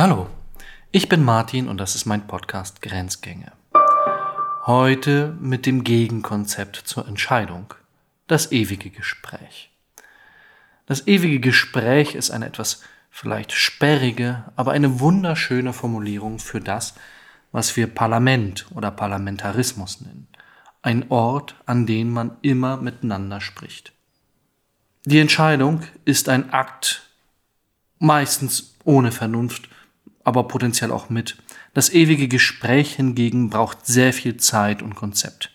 Hallo, ich bin Martin und das ist mein Podcast Grenzgänge. Heute mit dem Gegenkonzept zur Entscheidung, das ewige Gespräch. Das ewige Gespräch ist eine etwas vielleicht sperrige, aber eine wunderschöne Formulierung für das, was wir Parlament oder Parlamentarismus nennen. Ein Ort, an dem man immer miteinander spricht. Die Entscheidung ist ein Akt, meistens ohne Vernunft, aber potenziell auch mit. Das ewige Gespräch hingegen braucht sehr viel Zeit und Konzept.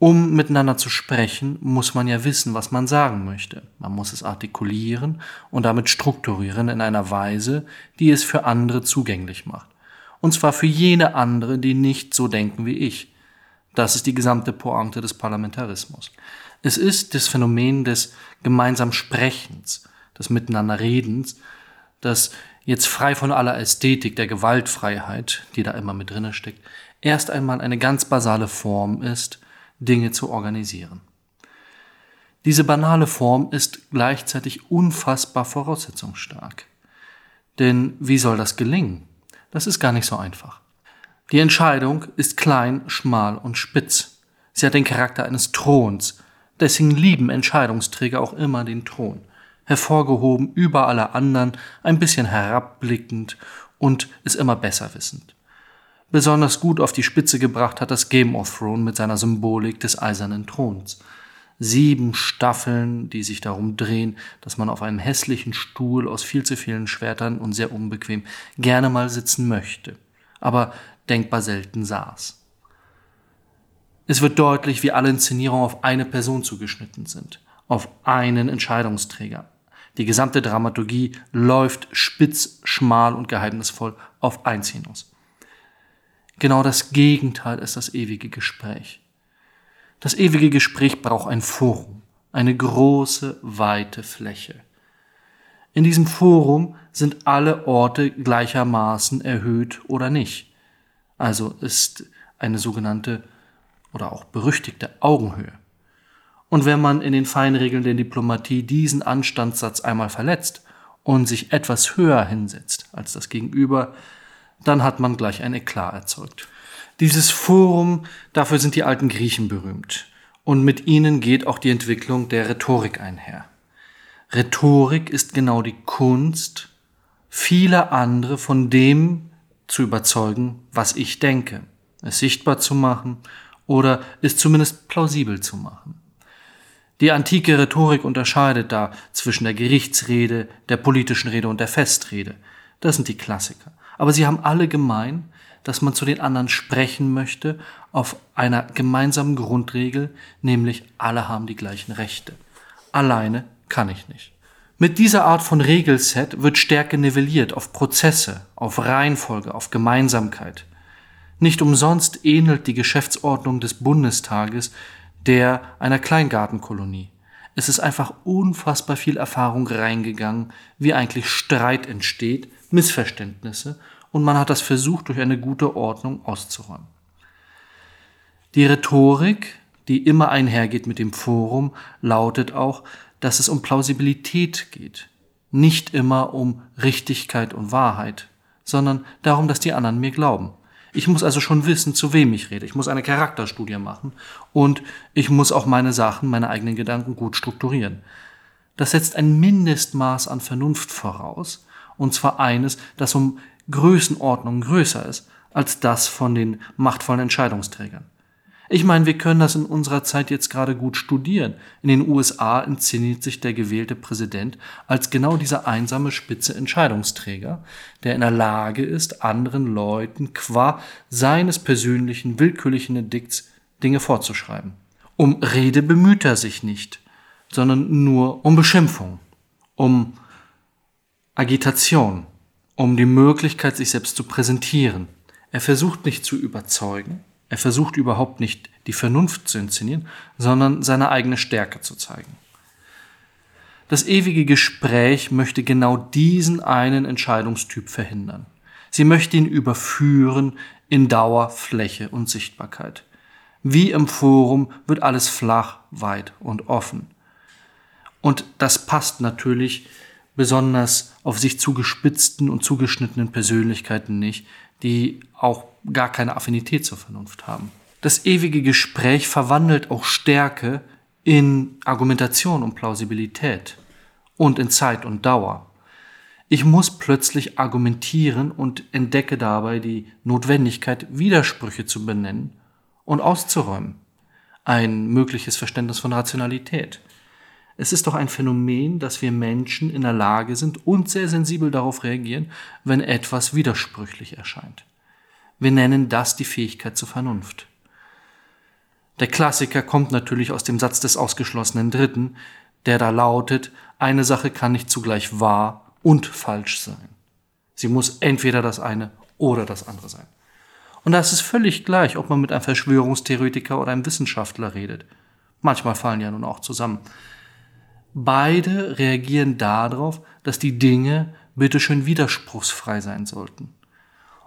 Um miteinander zu sprechen, muss man ja wissen, was man sagen möchte. Man muss es artikulieren und damit strukturieren in einer Weise, die es für andere zugänglich macht. Und zwar für jene andere, die nicht so denken wie ich. Das ist die gesamte Pointe des Parlamentarismus. Es ist das Phänomen des gemeinsamen Sprechens, des Miteinanderredens, das jetzt frei von aller Ästhetik der Gewaltfreiheit, die da immer mit drinne steckt, erst einmal eine ganz basale Form ist, Dinge zu organisieren. Diese banale Form ist gleichzeitig unfassbar voraussetzungsstark. Denn wie soll das gelingen? Das ist gar nicht so einfach. Die Entscheidung ist klein, schmal und spitz. Sie hat den Charakter eines Throns. Deswegen lieben Entscheidungsträger auch immer den Thron. Hervorgehoben über alle anderen, ein bisschen herabblickend und ist immer besser wissend. Besonders gut auf die Spitze gebracht hat das Game of Thrones mit seiner Symbolik des eisernen Throns. Sieben Staffeln, die sich darum drehen, dass man auf einem hässlichen Stuhl aus viel zu vielen Schwertern und sehr unbequem gerne mal sitzen möchte, aber denkbar selten saß. Es wird deutlich, wie alle Inszenierungen auf eine Person zugeschnitten sind, auf einen Entscheidungsträger. Die gesamte Dramaturgie läuft spitz, schmal und geheimnisvoll auf eins hinaus. Genau das Gegenteil ist das ewige Gespräch. Das ewige Gespräch braucht ein Forum, eine große, weite Fläche. In diesem Forum sind alle Orte gleichermaßen erhöht oder nicht. Also ist eine sogenannte oder auch berüchtigte Augenhöhe. Und wenn man in den Feinregeln der Diplomatie diesen Anstandssatz einmal verletzt und sich etwas höher hinsetzt als das Gegenüber, dann hat man gleich ein Eklat erzeugt. Dieses Forum, dafür sind die alten Griechen berühmt. Und mit ihnen geht auch die Entwicklung der Rhetorik einher. Rhetorik ist genau die Kunst, viele andere von dem zu überzeugen, was ich denke, es sichtbar zu machen oder es zumindest plausibel zu machen. Die antike Rhetorik unterscheidet da zwischen der Gerichtsrede, der politischen Rede und der Festrede. Das sind die Klassiker aber sie haben alle gemein, dass man zu den anderen sprechen möchte auf einer gemeinsamen Grundregel, nämlich alle haben die gleichen Rechte. Alleine kann ich nicht. Mit dieser Art von Regelset wird Stärke nivelliert auf Prozesse, auf Reihenfolge, auf Gemeinsamkeit. Nicht umsonst ähnelt die Geschäftsordnung des Bundestages der einer Kleingartenkolonie. Es ist einfach unfassbar viel Erfahrung reingegangen, wie eigentlich Streit entsteht, Missverständnisse und man hat das versucht, durch eine gute Ordnung auszuräumen. Die Rhetorik, die immer einhergeht mit dem Forum, lautet auch, dass es um Plausibilität geht, nicht immer um Richtigkeit und Wahrheit, sondern darum, dass die anderen mir glauben. Ich muss also schon wissen, zu wem ich rede. Ich muss eine Charakterstudie machen und ich muss auch meine Sachen, meine eigenen Gedanken gut strukturieren. Das setzt ein Mindestmaß an Vernunft voraus, und zwar eines, das um Größenordnung größer ist als das von den machtvollen Entscheidungsträgern. Ich meine, wir können das in unserer Zeit jetzt gerade gut studieren. In den USA inszeniert sich der gewählte Präsident als genau dieser einsame spitze Entscheidungsträger, der in der Lage ist, anderen Leuten qua seines persönlichen willkürlichen Edikts Dinge vorzuschreiben. Um Rede bemüht er sich nicht, sondern nur um Beschimpfung, um Agitation, um die Möglichkeit, sich selbst zu präsentieren. Er versucht nicht zu überzeugen, er versucht überhaupt nicht die Vernunft zu inszenieren, sondern seine eigene Stärke zu zeigen. Das ewige Gespräch möchte genau diesen einen Entscheidungstyp verhindern. Sie möchte ihn überführen in Dauer, Fläche und Sichtbarkeit. Wie im Forum wird alles flach, weit und offen. Und das passt natürlich besonders auf sich zugespitzten und zugeschnittenen Persönlichkeiten nicht, die auch gar keine Affinität zur Vernunft haben. Das ewige Gespräch verwandelt auch Stärke in Argumentation und Plausibilität und in Zeit und Dauer. Ich muss plötzlich argumentieren und entdecke dabei die Notwendigkeit, Widersprüche zu benennen und auszuräumen. Ein mögliches Verständnis von Rationalität. Es ist doch ein Phänomen, dass wir Menschen in der Lage sind und sehr sensibel darauf reagieren, wenn etwas widersprüchlich erscheint. Wir nennen das die Fähigkeit zur Vernunft. Der Klassiker kommt natürlich aus dem Satz des ausgeschlossenen Dritten, der da lautet, eine Sache kann nicht zugleich wahr und falsch sein. Sie muss entweder das eine oder das andere sein. Und da ist es völlig gleich, ob man mit einem Verschwörungstheoretiker oder einem Wissenschaftler redet. Manchmal fallen ja nun auch zusammen. Beide reagieren darauf, dass die Dinge bitteschön widerspruchsfrei sein sollten.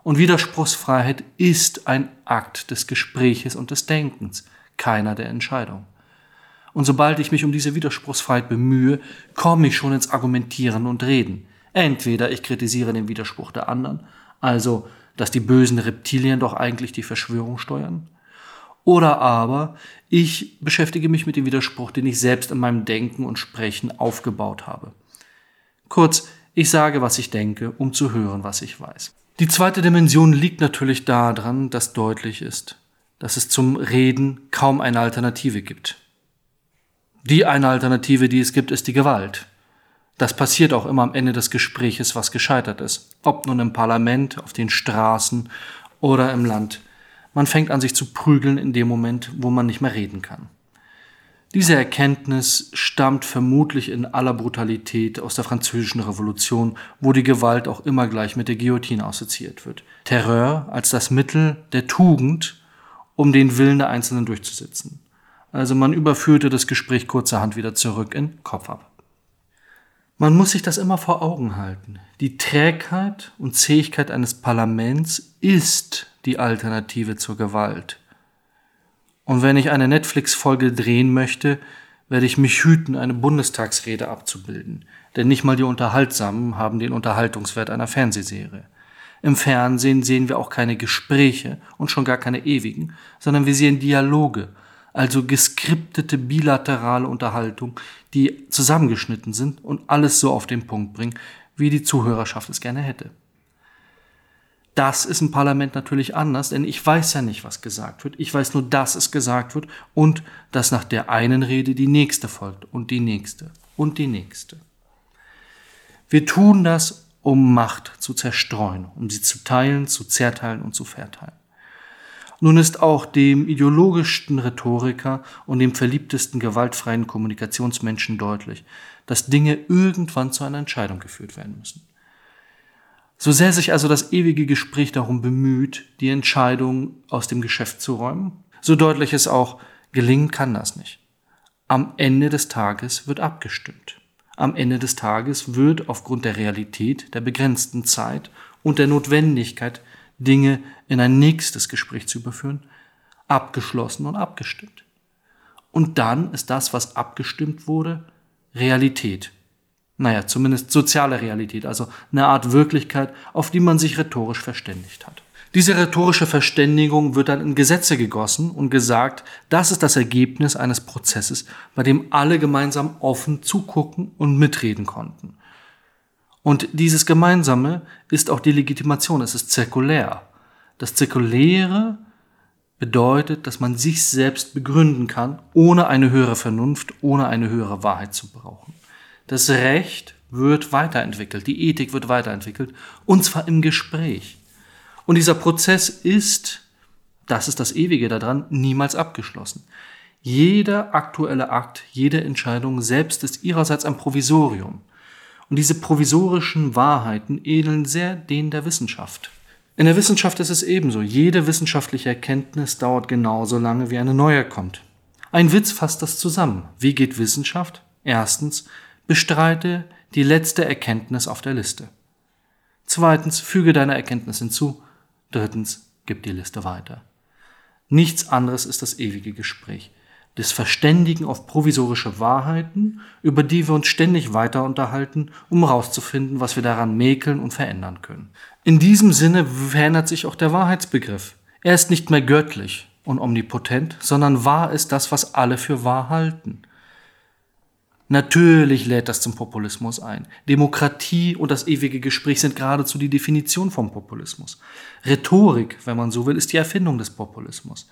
Und Widerspruchsfreiheit ist ein Akt des Gespräches und des Denkens, keiner der Entscheidung. Und sobald ich mich um diese Widerspruchsfreiheit bemühe, komme ich schon ins Argumentieren und Reden. Entweder ich kritisiere den Widerspruch der anderen, also dass die bösen Reptilien doch eigentlich die Verschwörung steuern, oder aber ich beschäftige mich mit dem Widerspruch, den ich selbst in meinem Denken und Sprechen aufgebaut habe. Kurz, ich sage, was ich denke, um zu hören, was ich weiß. Die zweite Dimension liegt natürlich daran, dass deutlich ist, dass es zum Reden kaum eine Alternative gibt. Die eine Alternative, die es gibt, ist die Gewalt. Das passiert auch immer am Ende des Gespräches, was gescheitert ist. Ob nun im Parlament, auf den Straßen oder im Land. Man fängt an, sich zu prügeln in dem Moment, wo man nicht mehr reden kann. Diese Erkenntnis stammt vermutlich in aller Brutalität aus der französischen Revolution, wo die Gewalt auch immer gleich mit der Guillotine assoziiert wird. Terror als das Mittel der Tugend, um den Willen der Einzelnen durchzusetzen. Also man überführte das Gespräch kurzerhand wieder zurück in Kopf ab. Man muss sich das immer vor Augen halten. Die Trägheit und Zähigkeit eines Parlaments ist die Alternative zur Gewalt. Und wenn ich eine Netflix-Folge drehen möchte, werde ich mich hüten, eine Bundestagsrede abzubilden. Denn nicht mal die Unterhaltsamen haben den Unterhaltungswert einer Fernsehserie. Im Fernsehen sehen wir auch keine Gespräche und schon gar keine ewigen, sondern wir sehen Dialoge, also geskriptete bilaterale Unterhaltung, die zusammengeschnitten sind und alles so auf den Punkt bringen, wie die Zuhörerschaft es gerne hätte. Das ist im Parlament natürlich anders, denn ich weiß ja nicht, was gesagt wird. Ich weiß nur, dass es gesagt wird und dass nach der einen Rede die nächste folgt und die nächste und die nächste. Wir tun das, um Macht zu zerstreuen, um sie zu teilen, zu zerteilen und zu verteilen. Nun ist auch dem ideologischsten Rhetoriker und dem verliebtesten gewaltfreien Kommunikationsmenschen deutlich, dass Dinge irgendwann zu einer Entscheidung geführt werden müssen. So sehr sich also das ewige Gespräch darum bemüht, die Entscheidung aus dem Geschäft zu räumen, so deutlich es auch gelingen kann das nicht. Am Ende des Tages wird abgestimmt. Am Ende des Tages wird aufgrund der Realität, der begrenzten Zeit und der Notwendigkeit, Dinge in ein nächstes Gespräch zu überführen, abgeschlossen und abgestimmt. Und dann ist das, was abgestimmt wurde, Realität naja, zumindest soziale Realität, also eine Art Wirklichkeit, auf die man sich rhetorisch verständigt hat. Diese rhetorische Verständigung wird dann in Gesetze gegossen und gesagt, das ist das Ergebnis eines Prozesses, bei dem alle gemeinsam offen zugucken und mitreden konnten. Und dieses Gemeinsame ist auch die Legitimation, es ist zirkulär. Das Zirkuläre bedeutet, dass man sich selbst begründen kann, ohne eine höhere Vernunft, ohne eine höhere Wahrheit zu brauchen. Das Recht wird weiterentwickelt, die Ethik wird weiterentwickelt, und zwar im Gespräch. Und dieser Prozess ist, das ist das Ewige daran, niemals abgeschlossen. Jeder aktuelle Akt, jede Entscheidung selbst ist ihrerseits ein Provisorium. Und diese provisorischen Wahrheiten ähneln sehr denen der Wissenschaft. In der Wissenschaft ist es ebenso. Jede wissenschaftliche Erkenntnis dauert genauso lange, wie eine neue kommt. Ein Witz fasst das zusammen. Wie geht Wissenschaft? Erstens, Bestreite die letzte Erkenntnis auf der Liste. Zweitens, füge deine Erkenntnis hinzu. Drittens, gib die Liste weiter. Nichts anderes ist das ewige Gespräch. des Verständigen auf provisorische Wahrheiten, über die wir uns ständig weiter unterhalten, um herauszufinden, was wir daran mäkeln und verändern können. In diesem Sinne verändert sich auch der Wahrheitsbegriff. Er ist nicht mehr göttlich und omnipotent, sondern wahr ist das, was alle für wahr halten. Natürlich lädt das zum Populismus ein. Demokratie und das ewige Gespräch sind geradezu die Definition vom Populismus. Rhetorik, wenn man so will, ist die Erfindung des Populismus.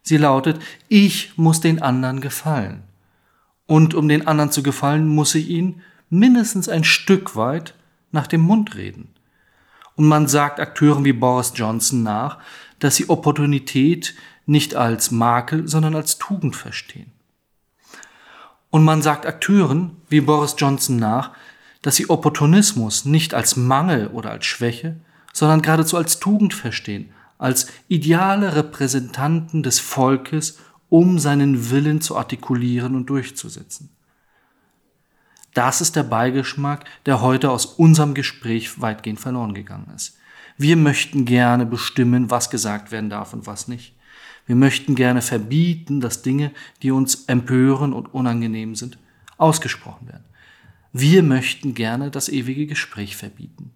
Sie lautet, ich muss den anderen gefallen. Und um den anderen zu gefallen, muss ich ihn mindestens ein Stück weit nach dem Mund reden. Und man sagt Akteuren wie Boris Johnson nach, dass sie Opportunität nicht als Makel, sondern als Tugend verstehen. Und man sagt Akteuren wie Boris Johnson nach, dass sie Opportunismus nicht als Mangel oder als Schwäche, sondern geradezu als Tugend verstehen, als ideale Repräsentanten des Volkes, um seinen Willen zu artikulieren und durchzusetzen. Das ist der Beigeschmack, der heute aus unserem Gespräch weitgehend verloren gegangen ist. Wir möchten gerne bestimmen, was gesagt werden darf und was nicht. Wir möchten gerne verbieten, dass Dinge, die uns empören und unangenehm sind, ausgesprochen werden. Wir möchten gerne das ewige Gespräch verbieten.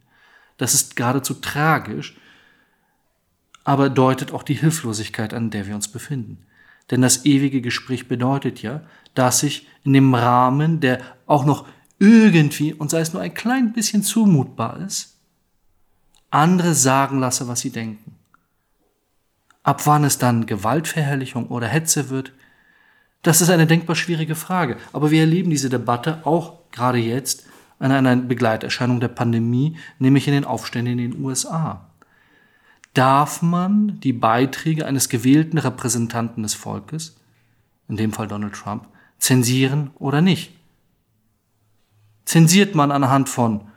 Das ist geradezu tragisch, aber deutet auch die Hilflosigkeit an, der wir uns befinden. Denn das ewige Gespräch bedeutet ja, dass ich in dem Rahmen, der auch noch irgendwie, und sei es nur ein klein bisschen zumutbar ist, andere sagen lasse, was sie denken. Ab wann es dann Gewaltverherrlichung oder Hetze wird, das ist eine denkbar schwierige Frage. Aber wir erleben diese Debatte auch gerade jetzt an einer Begleiterscheinung der Pandemie, nämlich in den Aufständen in den USA. Darf man die Beiträge eines gewählten Repräsentanten des Volkes, in dem Fall Donald Trump, zensieren oder nicht? Zensiert man anhand von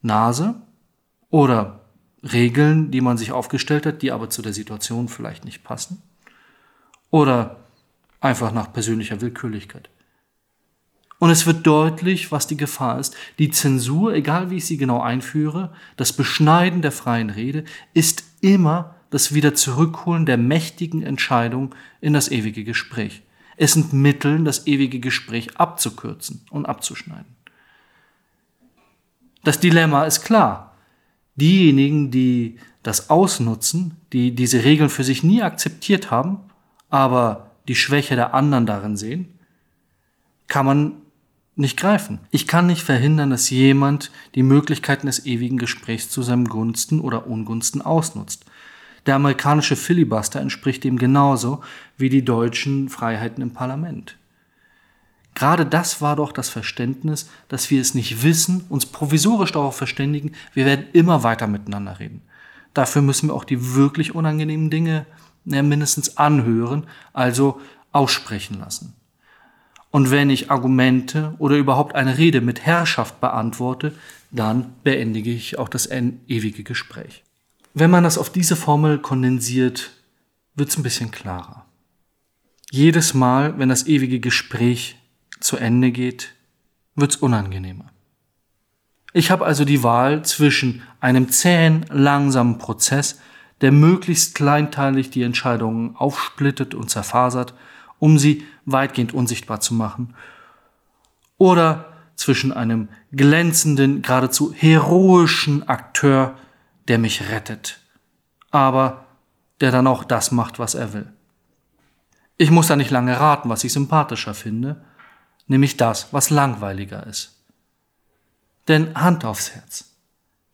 Nase oder Regeln, die man sich aufgestellt hat, die aber zu der Situation vielleicht nicht passen? Oder einfach nach persönlicher Willkürlichkeit? Und es wird deutlich, was die Gefahr ist. Die Zensur, egal wie ich sie genau einführe, das Beschneiden der freien Rede, ist immer das Wiederzurückholen der mächtigen Entscheidung in das ewige Gespräch. Es sind Mittel, das ewige Gespräch abzukürzen und abzuschneiden. Das Dilemma ist klar diejenigen, die das ausnutzen, die diese Regeln für sich nie akzeptiert haben, aber die Schwäche der anderen darin sehen, kann man nicht greifen. Ich kann nicht verhindern, dass jemand die Möglichkeiten des ewigen Gesprächs zu seinem Gunsten oder Ungunsten ausnutzt. Der amerikanische Filibuster entspricht dem genauso wie die deutschen Freiheiten im Parlament. Gerade das war doch das Verständnis, dass wir es nicht wissen, uns provisorisch darauf verständigen, wir werden immer weiter miteinander reden. Dafür müssen wir auch die wirklich unangenehmen Dinge ja, mindestens anhören, also aussprechen lassen. Und wenn ich Argumente oder überhaupt eine Rede mit Herrschaft beantworte, dann beendige ich auch das ewige Gespräch. Wenn man das auf diese Formel kondensiert, wird es ein bisschen klarer. Jedes Mal, wenn das ewige Gespräch zu Ende geht, wird's unangenehmer. Ich habe also die Wahl zwischen einem zähen, langsamen Prozess, der möglichst kleinteilig die Entscheidungen aufsplittet und zerfasert, um sie weitgehend unsichtbar zu machen, oder zwischen einem glänzenden, geradezu heroischen Akteur, der mich rettet, aber der dann auch das macht, was er will. Ich muss da nicht lange raten, was ich sympathischer finde, nämlich das, was langweiliger ist. Denn Hand aufs Herz,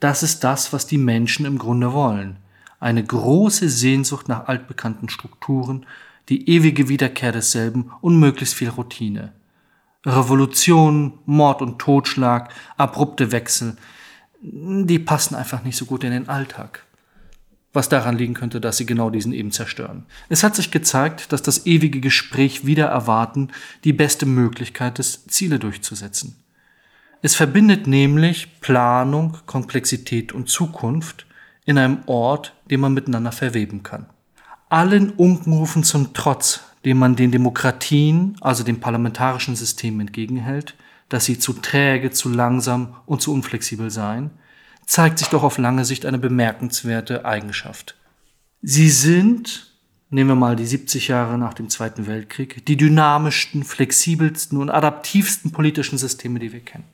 das ist das, was die Menschen im Grunde wollen. Eine große Sehnsucht nach altbekannten Strukturen, die ewige Wiederkehr desselben und möglichst viel Routine. Revolution, Mord und Totschlag, abrupte Wechsel, die passen einfach nicht so gut in den Alltag was daran liegen könnte, dass sie genau diesen eben zerstören. Es hat sich gezeigt, dass das ewige Gespräch wieder erwarten die beste Möglichkeit ist, Ziele durchzusetzen. Es verbindet nämlich Planung, Komplexität und Zukunft in einem Ort, den man miteinander verweben kann. Allen Unkenrufen zum Trotz, den man den Demokratien, also dem parlamentarischen System entgegenhält, dass sie zu träge, zu langsam und zu unflexibel seien, zeigt sich doch auf lange Sicht eine bemerkenswerte Eigenschaft. Sie sind nehmen wir mal die 70 Jahre nach dem Zweiten Weltkrieg, die dynamischsten, flexibelsten und adaptivsten politischen Systeme, die wir kennen.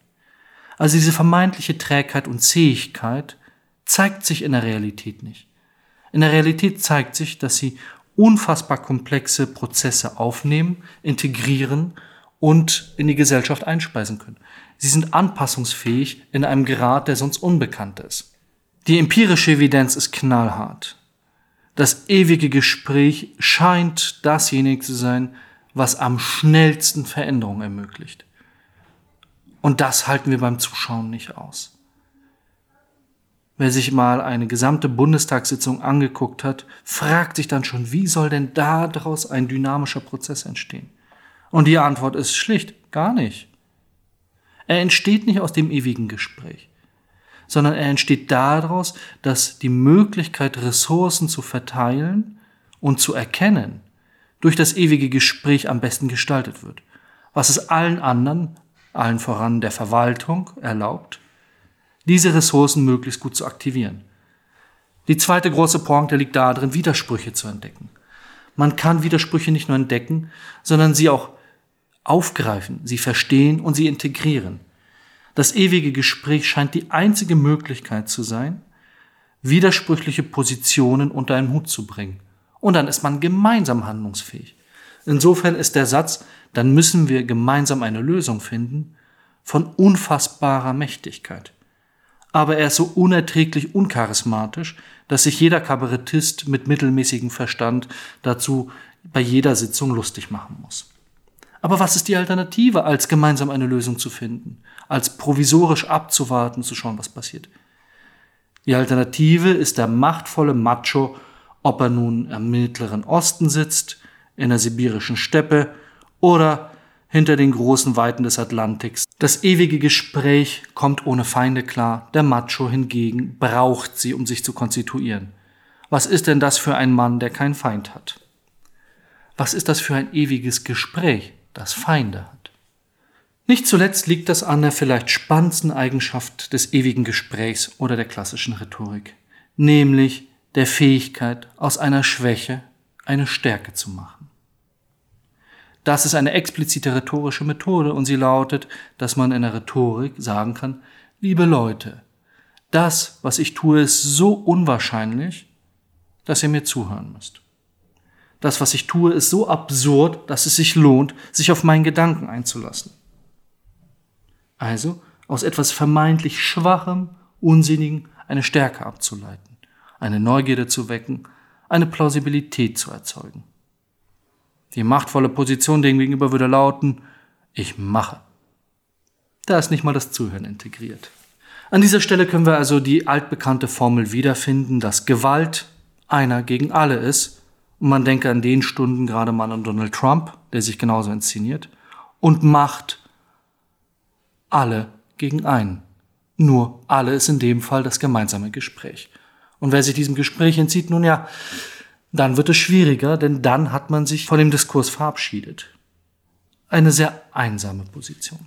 Also diese vermeintliche Trägheit und Zähigkeit zeigt sich in der Realität nicht. In der Realität zeigt sich, dass sie unfassbar komplexe Prozesse aufnehmen, integrieren und in die Gesellschaft einspeisen können. Sie sind anpassungsfähig in einem Grad, der sonst unbekannt ist. Die empirische Evidenz ist knallhart. Das ewige Gespräch scheint dasjenige zu sein, was am schnellsten Veränderungen ermöglicht. Und das halten wir beim Zuschauen nicht aus. Wer sich mal eine gesamte Bundestagssitzung angeguckt hat, fragt sich dann schon, wie soll denn daraus ein dynamischer Prozess entstehen? Und die Antwort ist schlicht, gar nicht. Er entsteht nicht aus dem ewigen Gespräch, sondern er entsteht daraus, dass die Möglichkeit, Ressourcen zu verteilen und zu erkennen, durch das ewige Gespräch am besten gestaltet wird, was es allen anderen, allen voran der Verwaltung, erlaubt, diese Ressourcen möglichst gut zu aktivieren. Die zweite große Pointe liegt darin, Widersprüche zu entdecken. Man kann Widersprüche nicht nur entdecken, sondern sie auch aufgreifen, sie verstehen und sie integrieren. Das ewige Gespräch scheint die einzige Möglichkeit zu sein, widersprüchliche Positionen unter einen Hut zu bringen. Und dann ist man gemeinsam handlungsfähig. Insofern ist der Satz, dann müssen wir gemeinsam eine Lösung finden, von unfassbarer Mächtigkeit aber er ist so unerträglich uncharismatisch, dass sich jeder Kabarettist mit mittelmäßigem Verstand dazu bei jeder Sitzung lustig machen muss. Aber was ist die Alternative, als gemeinsam eine Lösung zu finden, als provisorisch abzuwarten, zu schauen, was passiert? Die Alternative ist der machtvolle Macho, ob er nun am Mittleren Osten sitzt, in der sibirischen Steppe oder hinter den großen Weiten des Atlantiks. Das ewige Gespräch kommt ohne Feinde klar, der Macho hingegen braucht sie, um sich zu konstituieren. Was ist denn das für ein Mann, der keinen Feind hat? Was ist das für ein ewiges Gespräch, das Feinde hat? Nicht zuletzt liegt das an der vielleicht spannendsten Eigenschaft des ewigen Gesprächs oder der klassischen Rhetorik, nämlich der Fähigkeit, aus einer Schwäche eine Stärke zu machen. Das ist eine explizite rhetorische Methode und sie lautet, dass man in der Rhetorik sagen kann, liebe Leute, das, was ich tue, ist so unwahrscheinlich, dass ihr mir zuhören müsst. Das, was ich tue, ist so absurd, dass es sich lohnt, sich auf meinen Gedanken einzulassen. Also aus etwas vermeintlich Schwachem, Unsinnigen eine Stärke abzuleiten, eine Neugierde zu wecken, eine Plausibilität zu erzeugen. Die machtvolle Position dem gegenüber würde lauten, ich mache. Da ist nicht mal das Zuhören integriert. An dieser Stelle können wir also die altbekannte Formel wiederfinden, dass Gewalt einer gegen alle ist. Man denke an den Stunden gerade mal an Donald Trump, der sich genauso inszeniert. Und Macht alle gegen einen. Nur alle ist in dem Fall das gemeinsame Gespräch. Und wer sich diesem Gespräch entzieht, nun ja, dann wird es schwieriger, denn dann hat man sich von dem Diskurs verabschiedet. Eine sehr einsame Position.